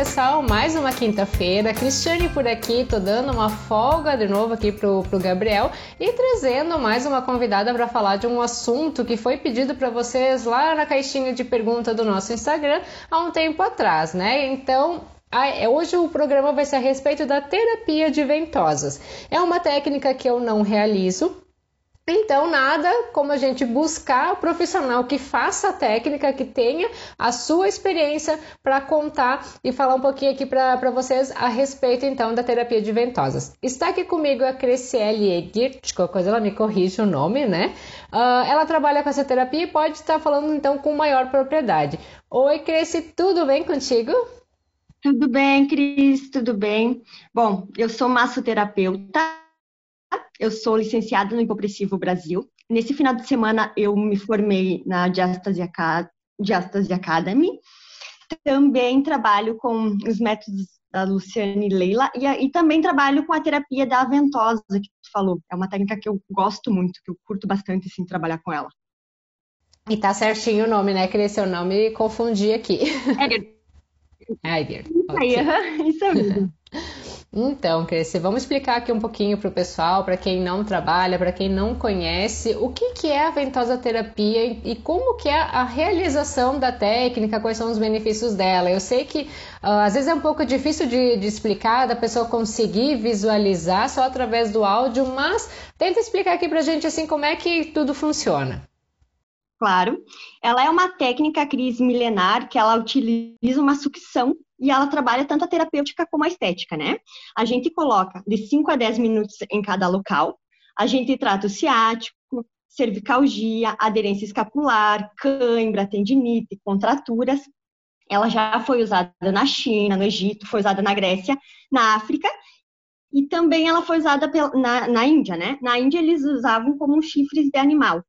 pessoal, mais uma quinta-feira. Cristiane por aqui, tô dando uma folga de novo aqui pro, pro Gabriel e trazendo mais uma convidada para falar de um assunto que foi pedido para vocês lá na caixinha de pergunta do nosso Instagram há um tempo atrás, né? Então, é, hoje o programa vai ser a respeito da terapia de ventosas. É uma técnica que eu não realizo, então, nada como a gente buscar o profissional que faça a técnica, que tenha a sua experiência para contar e falar um pouquinho aqui para vocês a respeito então da terapia de ventosas. Está aqui comigo a Creciele Egert, coisa ela me corrige o nome, né? Uh, ela trabalha com essa terapia e pode estar falando então com maior propriedade. Oi, Cresce, tudo bem contigo? Tudo bem, Cris, tudo bem. Bom, eu sou massoterapeuta eu sou licenciada no Hipopressivo Brasil. Nesse final de semana, eu me formei na Diastase, Academy. Também trabalho com os métodos da Luciane Leila e, e, também trabalho com a terapia da ventosa que tu falou. É uma técnica que eu gosto muito, que eu curto bastante assim, trabalhar com ela. E tá certinho o nome, né? Queria seu nome e confundi aqui. É. Edgar. Okay. Isso é mesmo. Então, Cresce, vamos explicar aqui um pouquinho para o pessoal, para quem não trabalha, para quem não conhece, o que, que é a ventosa terapia e, como que é a realização da técnica, quais são os benefícios dela. Eu sei que uh, às vezes é um pouco difícil de, de explicar, da pessoa conseguir visualizar só através do áudio, mas tenta explicar aqui para a gente assim como é que tudo funciona. Claro, ela é uma técnica crise milenar que ela utiliza uma sucção e ela trabalha tanto a terapêutica como a estética, né? A gente coloca de 5 a 10 minutos em cada local, a gente trata o ciático, cervicalgia, aderência escapular, cãibra, tendinite, contraturas. Ela já foi usada na China, no Egito, foi usada na Grécia, na África e também ela foi usada na, na Índia, né? Na Índia eles usavam como chifres de animal.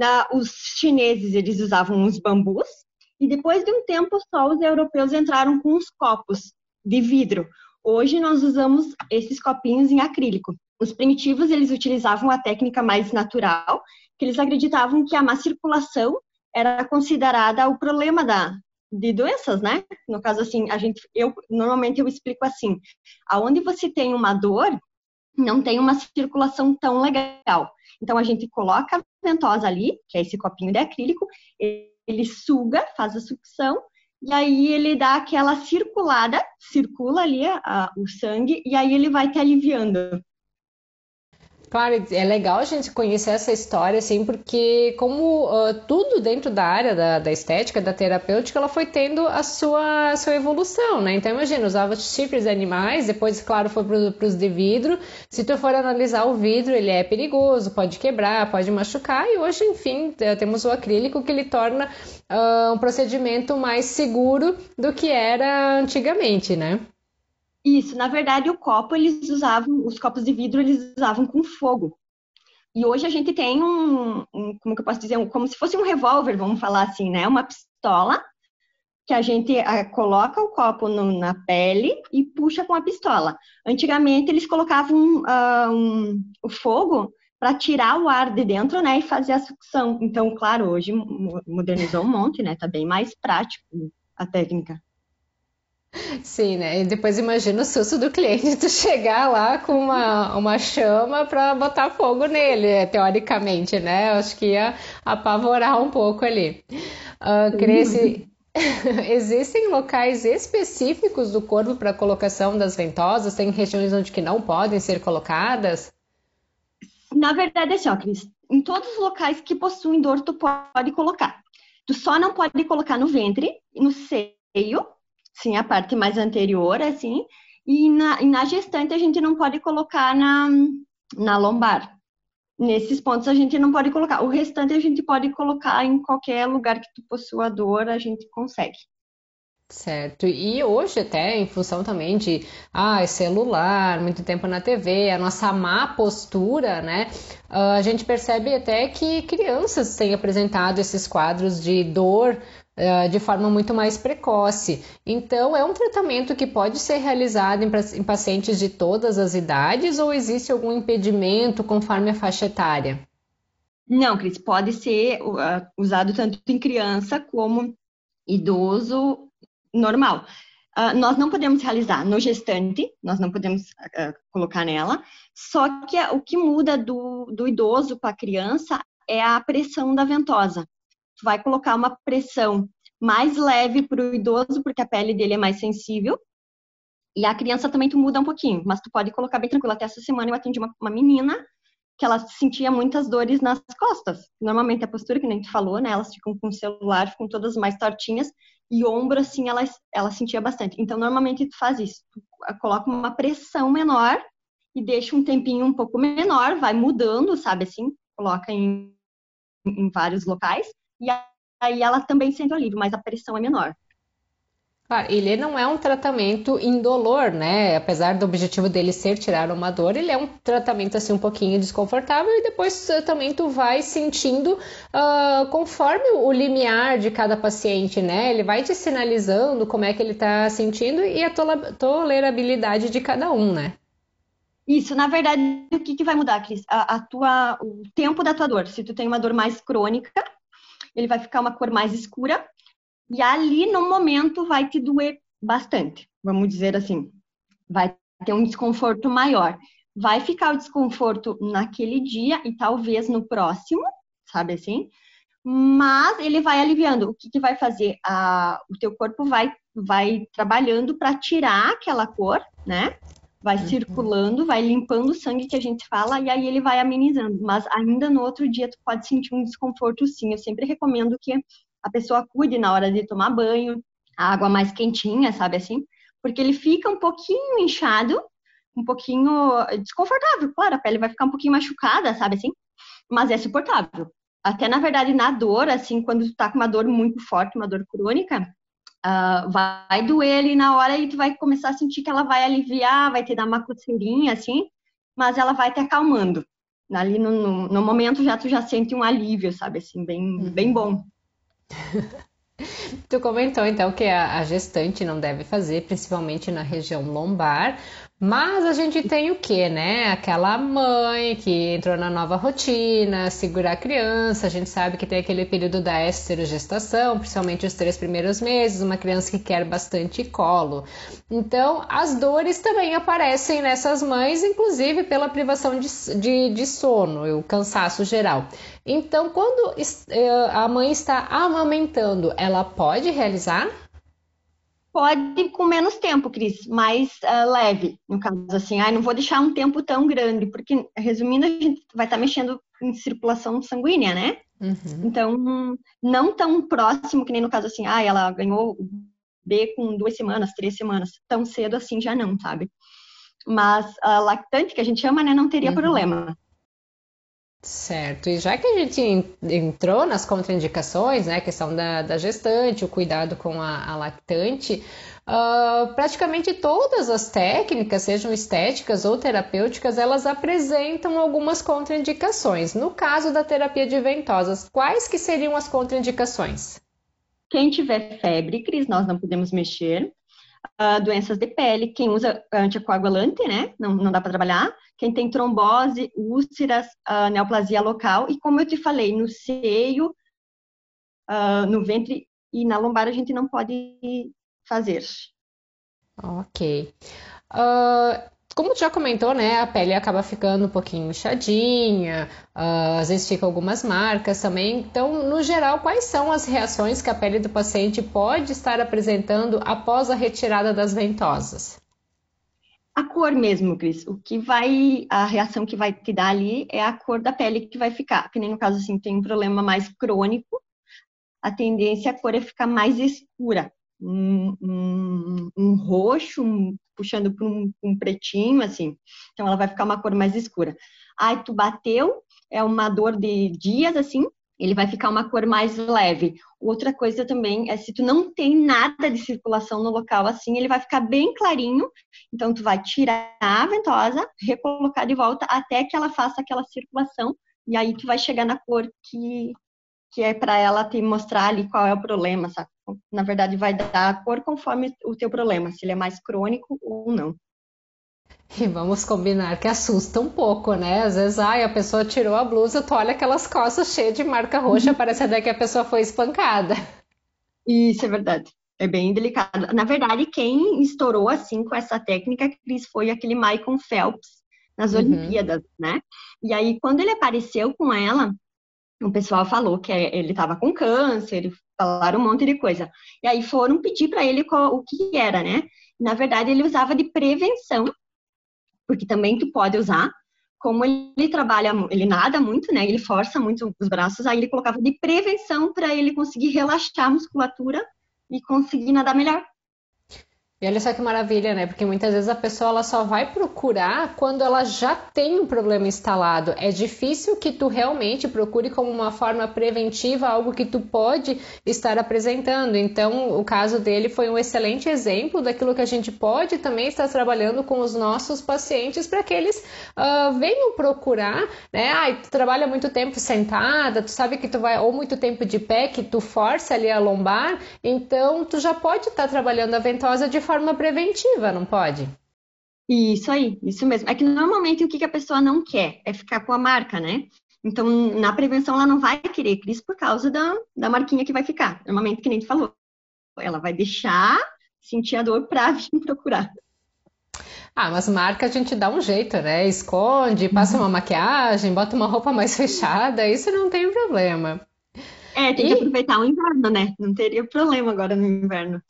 Na, os chineses eles usavam os bambus e depois de um tempo só os europeus entraram com os copos de vidro. Hoje nós usamos esses copinhos em acrílico. Os primitivos eles utilizavam a técnica mais natural, que eles acreditavam que a má circulação era considerada o problema da de doenças, né? No caso assim, a gente eu normalmente eu explico assim, aonde você tem uma dor, não tem uma circulação tão legal. Então a gente coloca ventosa ali, que é esse copinho de acrílico, ele suga, faz a sucção, e aí ele dá aquela circulada, circula ali a, o sangue, e aí ele vai te aliviando. Claro, é legal a gente conhecer essa história, assim, porque como uh, tudo dentro da área da, da, estética, da terapêutica, ela foi tendo a sua, a sua evolução, né? Então, imagina, usava chifres de animais, depois, claro, foi para os de vidro. Se tu for analisar o vidro, ele é perigoso, pode quebrar, pode machucar, e hoje, enfim, temos o acrílico que ele torna uh, um procedimento mais seguro do que era antigamente, né? Isso, na verdade, o copo eles usavam, os copos de vidro eles usavam com fogo. E hoje a gente tem um, um como que eu posso dizer, um, como se fosse um revólver, vamos falar assim, né? Uma pistola que a gente a, coloca o copo no, na pele e puxa com a pistola. Antigamente eles colocavam um, o fogo para tirar o ar de dentro, né, e fazer a sucção. Então, claro, hoje modernizou um monte, né? Tá bem mais prático a técnica. Sim, né? E depois imagina o susto do cliente tu chegar lá com uma, uma chama para botar fogo nele, teoricamente, né? Eu acho que ia apavorar um pouco ali. Uh, Cresce, existem locais específicos do corpo para colocação das ventosas? Tem regiões onde que não podem ser colocadas? Na verdade, é assim, ó, Cris, em todos os locais que possuem dor, tu pode colocar. Tu só não pode colocar no ventre, no seio sim, a parte mais anterior, assim, e na, e na gestante a gente não pode colocar na, na lombar. Nesses pontos a gente não pode colocar. O restante a gente pode colocar em qualquer lugar que tu possua dor, a gente consegue. Certo. E hoje até em função também de ah, celular, muito tempo na TV, a nossa má postura, né? Uh, a gente percebe até que crianças têm apresentado esses quadros de dor de forma muito mais precoce. Então, é um tratamento que pode ser realizado em, em pacientes de todas as idades ou existe algum impedimento conforme a faixa etária? Não, Cris, pode ser uh, usado tanto em criança como idoso normal. Uh, nós não podemos realizar no gestante, nós não podemos uh, colocar nela, só que o que muda do, do idoso para a criança é a pressão da ventosa. Tu vai colocar uma pressão mais leve para o idoso, porque a pele dele é mais sensível, e a criança também tu muda um pouquinho, mas tu pode colocar bem tranquilo. Até essa semana eu atendi uma, uma menina que ela sentia muitas dores nas costas. Normalmente a postura, que nem tu falou, né? Elas ficam com o celular, ficam todas mais tortinhas, e ombro, assim, ela, ela sentia bastante. Então, normalmente tu faz isso. Tu coloca uma pressão menor e deixa um tempinho um pouco menor, vai mudando, sabe assim? Coloca em, em vários locais, e aí ela também sente alívio, mas a pressão é menor. Claro, ele não é um tratamento indolor, né? Apesar do objetivo dele ser tirar uma dor, ele é um tratamento assim um pouquinho desconfortável e depois também tu vai sentindo uh, conforme o limiar de cada paciente, né? Ele vai te sinalizando como é que ele tá sentindo e a tolerabilidade de cada um, né? Isso, na verdade, o que, que vai mudar, Cris? A, a, tua, o tempo da tua dor. Se tu tem uma dor mais crônica, ele vai ficar uma cor mais escura e ali, no momento, vai te doer bastante, vamos dizer assim. Vai ter um desconforto maior. Vai ficar o desconforto naquele dia e talvez no próximo, sabe assim? Mas ele vai aliviando. O que, que vai fazer? A, o teu corpo vai, vai trabalhando para tirar aquela cor, né? Vai uhum. circulando, vai limpando o sangue que a gente fala e aí ele vai amenizando. Mas ainda no outro dia tu pode sentir um desconforto sim. Eu sempre recomendo que a pessoa cuide na hora de tomar banho, a água mais quentinha, sabe assim? Porque ele fica um pouquinho inchado, um pouquinho desconfortável. Claro, a pele vai ficar um pouquinho machucada, sabe assim? Mas é suportável. Até na verdade, na dor, assim, quando tu tá com uma dor muito forte, uma dor crônica, uh, vai doer ali na hora e tu vai começar a sentir que ela vai aliviar, vai te dar uma coceirinha, assim, mas ela vai te acalmando. Ali no, no, no momento já tu já sente um alívio, sabe, assim, bem, bem uhum. bom. Tu comentou então que a, gestante não deve fazer, principalmente na região lombar, mas a gente tem o que, né? Aquela mãe que entrou na nova rotina, segurar a criança. A gente sabe que tem aquele período da esterogestação, principalmente os três primeiros meses, uma criança que quer bastante colo. Então, as dores também aparecem nessas mães, inclusive pela privação de, de, de sono, o cansaço geral. Então, quando eh, a mãe está amamentando, ela pode realizar? Pode com menos tempo, Cris, mais uh, leve, no caso assim. Ai, não vou deixar um tempo tão grande, porque, resumindo, a gente vai estar tá mexendo em circulação sanguínea, né? Uhum. Então, não tão próximo que nem no caso assim, ah, ela ganhou B com duas semanas, três semanas. Tão cedo assim já não, sabe? Mas a lactante, que a gente chama, né, não teria uhum. problema. Certo, e já que a gente entrou nas contraindicações, né, questão da, da gestante, o cuidado com a, a lactante, uh, praticamente todas as técnicas, sejam estéticas ou terapêuticas, elas apresentam algumas contraindicações. No caso da terapia de ventosas, quais que seriam as contraindicações? Quem tiver febre, Cris, nós não podemos mexer. Uh, doenças de pele, quem usa anticoagulante, né, não, não dá para trabalhar quem tem trombose, úlceras, uh, neoplasia local, e como eu te falei, no seio, uh, no ventre e na lombar a gente não pode fazer. Ok. Uh, como já comentou, né, a pele acaba ficando um pouquinho inchadinha, uh, às vezes fica algumas marcas também. Então, no geral, quais são as reações que a pele do paciente pode estar apresentando após a retirada das ventosas? a cor mesmo, Cris. O que vai, a reação que vai te dar ali é a cor da pele que vai ficar. Que nem no caso assim, tem um problema mais crônico, a tendência a cor é ficar mais escura. Um, um, um roxo, um, puxando para um, pretinho, assim. Então ela vai ficar uma cor mais escura. Ai, tu bateu, é uma dor de dias, assim, ele vai ficar uma cor mais leve. Outra coisa também é se tu não tem nada de circulação no local assim, ele vai ficar bem clarinho. Então tu vai tirar a ventosa, recolocar de volta até que ela faça aquela circulação e aí tu vai chegar na cor que que é para ela te mostrar ali qual é o problema, sabe? Na verdade vai dar a cor conforme o teu problema, se ele é mais crônico ou não. E vamos combinar que assusta um pouco, né? Às vezes, ai, a pessoa tirou a blusa, tu olha aquelas costas cheias de marca roxa, parece até que a pessoa foi espancada. Isso é verdade. é bem delicado. Na verdade, quem estourou assim com essa técnica, Cris, foi aquele Michael Phelps nas uhum. Olimpíadas, né? E aí, quando ele apareceu com ela, o pessoal falou que ele estava com câncer, falaram um monte de coisa. E aí foram pedir para ele qual, o que era, né? Na verdade, ele usava de prevenção, porque também tu pode usar. Como ele trabalha, ele nada muito, né? Ele força muito os braços, aí ele colocava de prevenção para ele conseguir relaxar a musculatura e conseguir nadar melhor. E olha só que maravilha, né? Porque muitas vezes a pessoa ela só vai procurar quando ela já tem um problema instalado. É difícil que tu realmente procure como uma forma preventiva algo que tu pode estar apresentando. Então, o caso dele foi um excelente exemplo daquilo que a gente pode também estar trabalhando com os nossos pacientes para que eles uh, venham procurar, né? Ah, tu trabalha muito tempo sentada, tu sabe que tu vai ou muito tempo de pé, que tu força ali a lombar, então tu já pode estar trabalhando a ventosa de forma preventiva, não pode? Isso aí, isso mesmo. É que normalmente o que a pessoa não quer é ficar com a marca, né? Então, na prevenção, ela não vai querer Cris por causa da, da marquinha que vai ficar. Normalmente, que nem tu falou, ela vai deixar sentir a dor para vir procurar. Ah, mas marca a gente dá um jeito, né? Esconde, passa uma maquiagem, bota uma roupa mais fechada, isso não tem problema. É, tem e... que aproveitar o inverno, né? Não teria problema agora no inverno.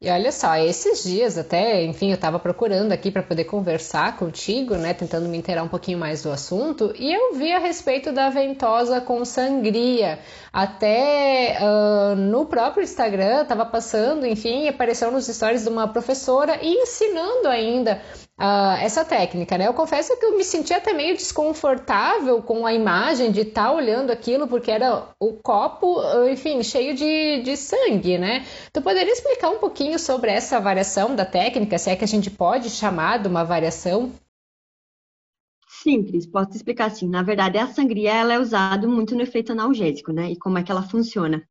E olha só, esses dias até, enfim, eu estava procurando aqui para poder conversar contigo, né, tentando me inteirar um pouquinho mais do assunto, e eu vi a respeito da ventosa com sangria. Até uh, no próprio Instagram estava passando, enfim, apareceu nos stories de uma professora e ensinando ainda uh, essa técnica, né? Eu confesso que eu me senti até meio desconfortável com a imagem de estar tá olhando aquilo, porque era o copo, enfim, cheio de, de sangue, né? Tu poderia explicar um pouquinho sobre essa variação da técnica, se é que a gente pode chamar de uma variação? Simples, posso explicar assim. Na verdade, a sangria ela é usada muito no efeito analgésico, né? E como é que ela funciona?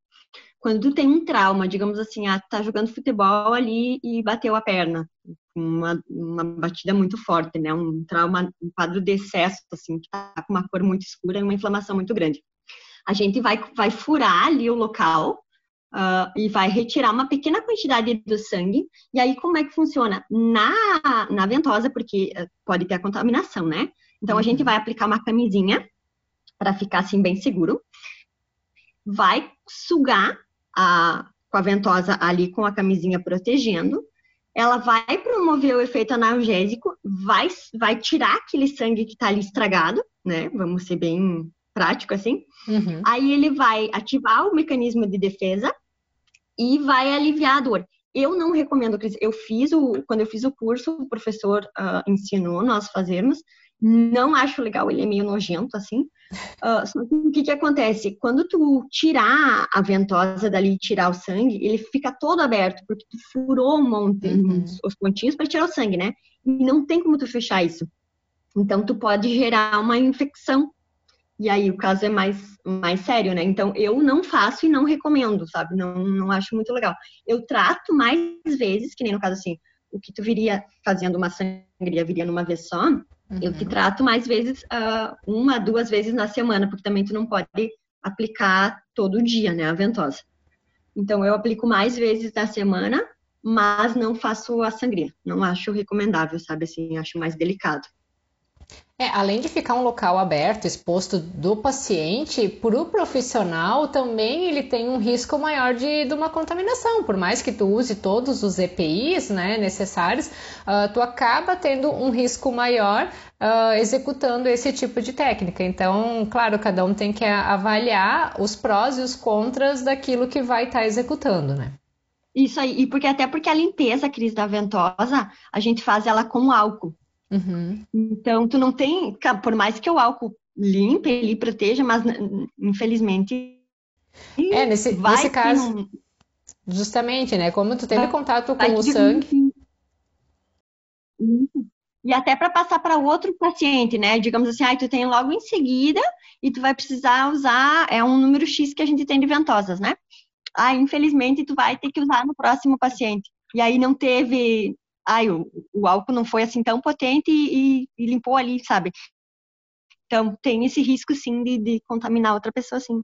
Quando tu tem um trauma, digamos assim, ah, tá jogando futebol ali e bateu a perna, uma, uma batida muito forte, né? Um trauma, um quadro de excesso, assim, que tá com uma cor muito escura e uma inflamação muito grande. A gente vai, vai furar ali o local uh, e vai retirar uma pequena quantidade do sangue. E aí, como é que funciona? Na, na ventosa, porque uh, pode ter a contaminação, né? Então, a gente uhum. vai aplicar uma camisinha para ficar assim bem seguro. Vai sugar a, com a ventosa ali com a camisinha protegendo ela vai promover o efeito analgésico, vai, vai tirar aquele sangue que está ali estragado, né? Vamos ser bem prático assim. Uhum. Aí ele vai ativar o mecanismo de defesa e vai aliviar a dor. Eu não recomendo, Cris. Eu fiz o, quando eu fiz o curso, o professor uh, ensinou nós fazermos. Não acho legal, ele é meio nojento, assim. Uh, o que que acontece? Quando tu tirar a ventosa dali, tirar o sangue, ele fica todo aberto, porque tu furou um monte, uhum. os pontinhos para tirar o sangue, né? E não tem como tu fechar isso. Então, tu pode gerar uma infecção. E aí, o caso é mais, mais sério, né? Então, eu não faço e não recomendo, sabe? Não, não acho muito legal. Eu trato mais vezes, que nem no caso assim, o que tu viria fazendo uma sangria viria numa vez só, Uhum. Eu te trato mais vezes, uh, uma, duas vezes na semana, porque também tu não pode aplicar todo dia, né, a ventosa. Então, eu aplico mais vezes na semana, mas não faço a sangria. Não acho recomendável, sabe, assim, acho mais delicado. É, além de ficar um local aberto, exposto do paciente, para o profissional também ele tem um risco maior de, de uma contaminação. Por mais que tu use todos os EPIs né, necessários, uh, tu acaba tendo um risco maior uh, executando esse tipo de técnica. Então, claro, cada um tem que avaliar os prós e os contras daquilo que vai estar tá executando, né? Isso aí, e porque até porque a limpeza, Cris, da ventosa, a gente faz ela com álcool. Uhum. Então, tu não tem, por mais que o álcool limpe, ele proteja, mas infelizmente. É, nesse, nesse caso. Um... Justamente, né? Como tu teve vai, contato com o sangue. E até para passar para outro paciente, né? Digamos assim, aí tu tem logo em seguida e tu vai precisar usar, é um número X que a gente tem de ventosas, né? Ah, infelizmente tu vai ter que usar no próximo paciente. E aí não teve ai, o, o álcool não foi assim tão potente e, e, limpou ali, sabe? Então, tem esse risco, sim, de, de contaminar outra pessoa, sim.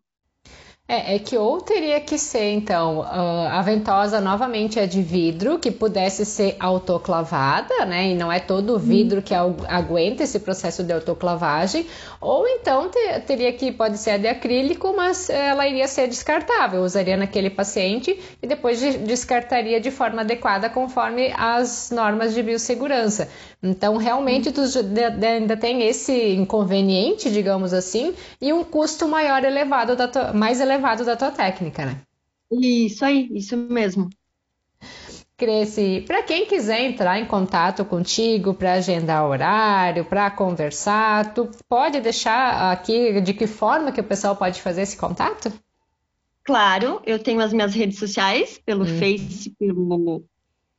É, é que ou teria que ser, então, a ventosa novamente é de vidro, que pudesse ser autoclavada, né? E não é todo o vidro que aguenta esse processo de autoclavagem. Ou então te, teria que, pode ser a de acrílico, mas ela iria ser descartável. Usaria naquele paciente e depois descartaria de forma adequada conforme as normas de biossegurança. Então, realmente, tu ainda tem esse inconveniente, digamos assim, e um custo maior elevado, mais elevado da tua técnica, né? Isso aí, isso mesmo. Cresce, para quem quiser entrar em contato contigo para agendar horário, para conversar, tu pode deixar aqui de que forma que o pessoal pode fazer esse contato? Claro, eu tenho as minhas redes sociais, pelo hum. Face, pelo,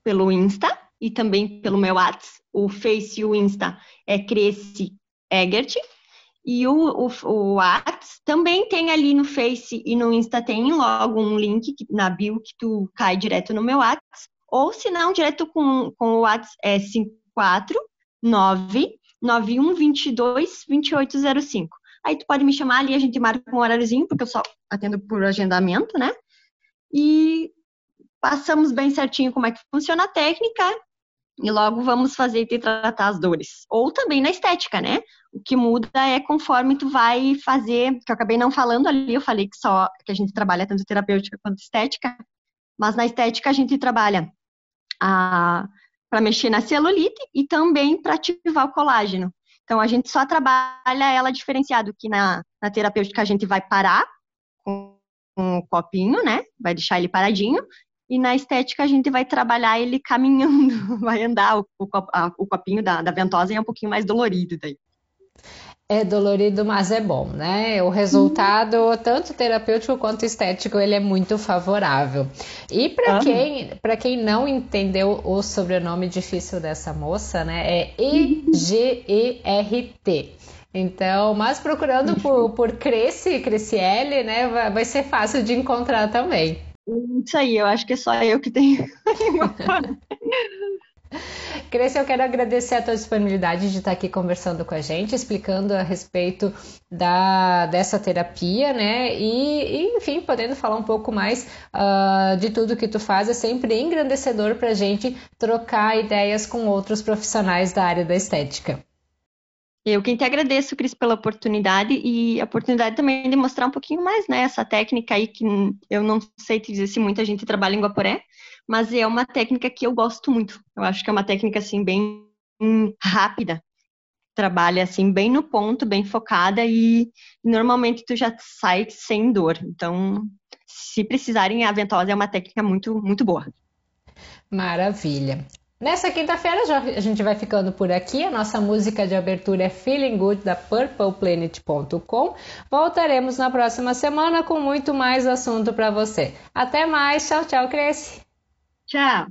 pelo Insta e também pelo meu WhatsApp. O Face e o Insta é Cresce Egert. E o, o, o WhatsApp também tem ali no Face e no Insta tem logo um link na bio que tu cai direto no meu WhatsApp. Ou se não, direto com, com o WhatsApp é 549 9122 2805. Aí tu pode me chamar ali, a gente marca um horáriozinho, porque eu só atendo por agendamento, né? E passamos bem certinho como é que funciona a técnica e logo vamos fazer e tratar as dores. Ou também na estética, né? O que muda é conforme tu vai fazer, que eu acabei não falando ali, eu falei que só que a gente trabalha tanto terapêutica quanto estética, mas na estética a gente trabalha para mexer na celulite e também para ativar o colágeno. Então a gente só trabalha ela diferenciado, que na, na terapêutica a gente vai parar com um copinho, né? Vai deixar ele paradinho e na estética a gente vai trabalhar ele caminhando, vai andar, o, o, o copinho da, da ventosa é um pouquinho mais dolorido daí. É dolorido, mas é bom, né? O resultado, uhum. tanto terapêutico quanto estético, ele é muito favorável. E para uhum. quem, para quem não entendeu o sobrenome difícil dessa moça, né? É E-G-E-R-T. Então, mas procurando por, por Cresce, Cresciele, né? Vai, vai ser fácil de encontrar também. Isso aí, eu acho que é só eu que tenho. Cresce, eu quero agradecer a tua disponibilidade de estar aqui conversando com a gente, explicando a respeito da, dessa terapia, né? E, e enfim, podendo falar um pouco mais uh, de tudo que tu faz. É sempre engrandecedor para a gente trocar ideias com outros profissionais da área da estética. Eu quem te agradeço, Cris, pela oportunidade e a oportunidade também de mostrar um pouquinho mais, né, essa técnica aí que eu não sei te dizer se muita gente trabalha em Guaporé, mas é uma técnica que eu gosto muito. Eu acho que é uma técnica, assim, bem rápida. Trabalha, assim, bem no ponto, bem focada e normalmente tu já sai sem dor. Então, se precisarem, a ventosa é uma técnica muito, muito boa. Maravilha. Nessa quinta-feira a gente vai ficando por aqui. A nossa música de abertura é Feeling Good da purpleplanet.com. Voltaremos na próxima semana com muito mais assunto para você. Até mais. Tchau, tchau, Cresce. Tchau.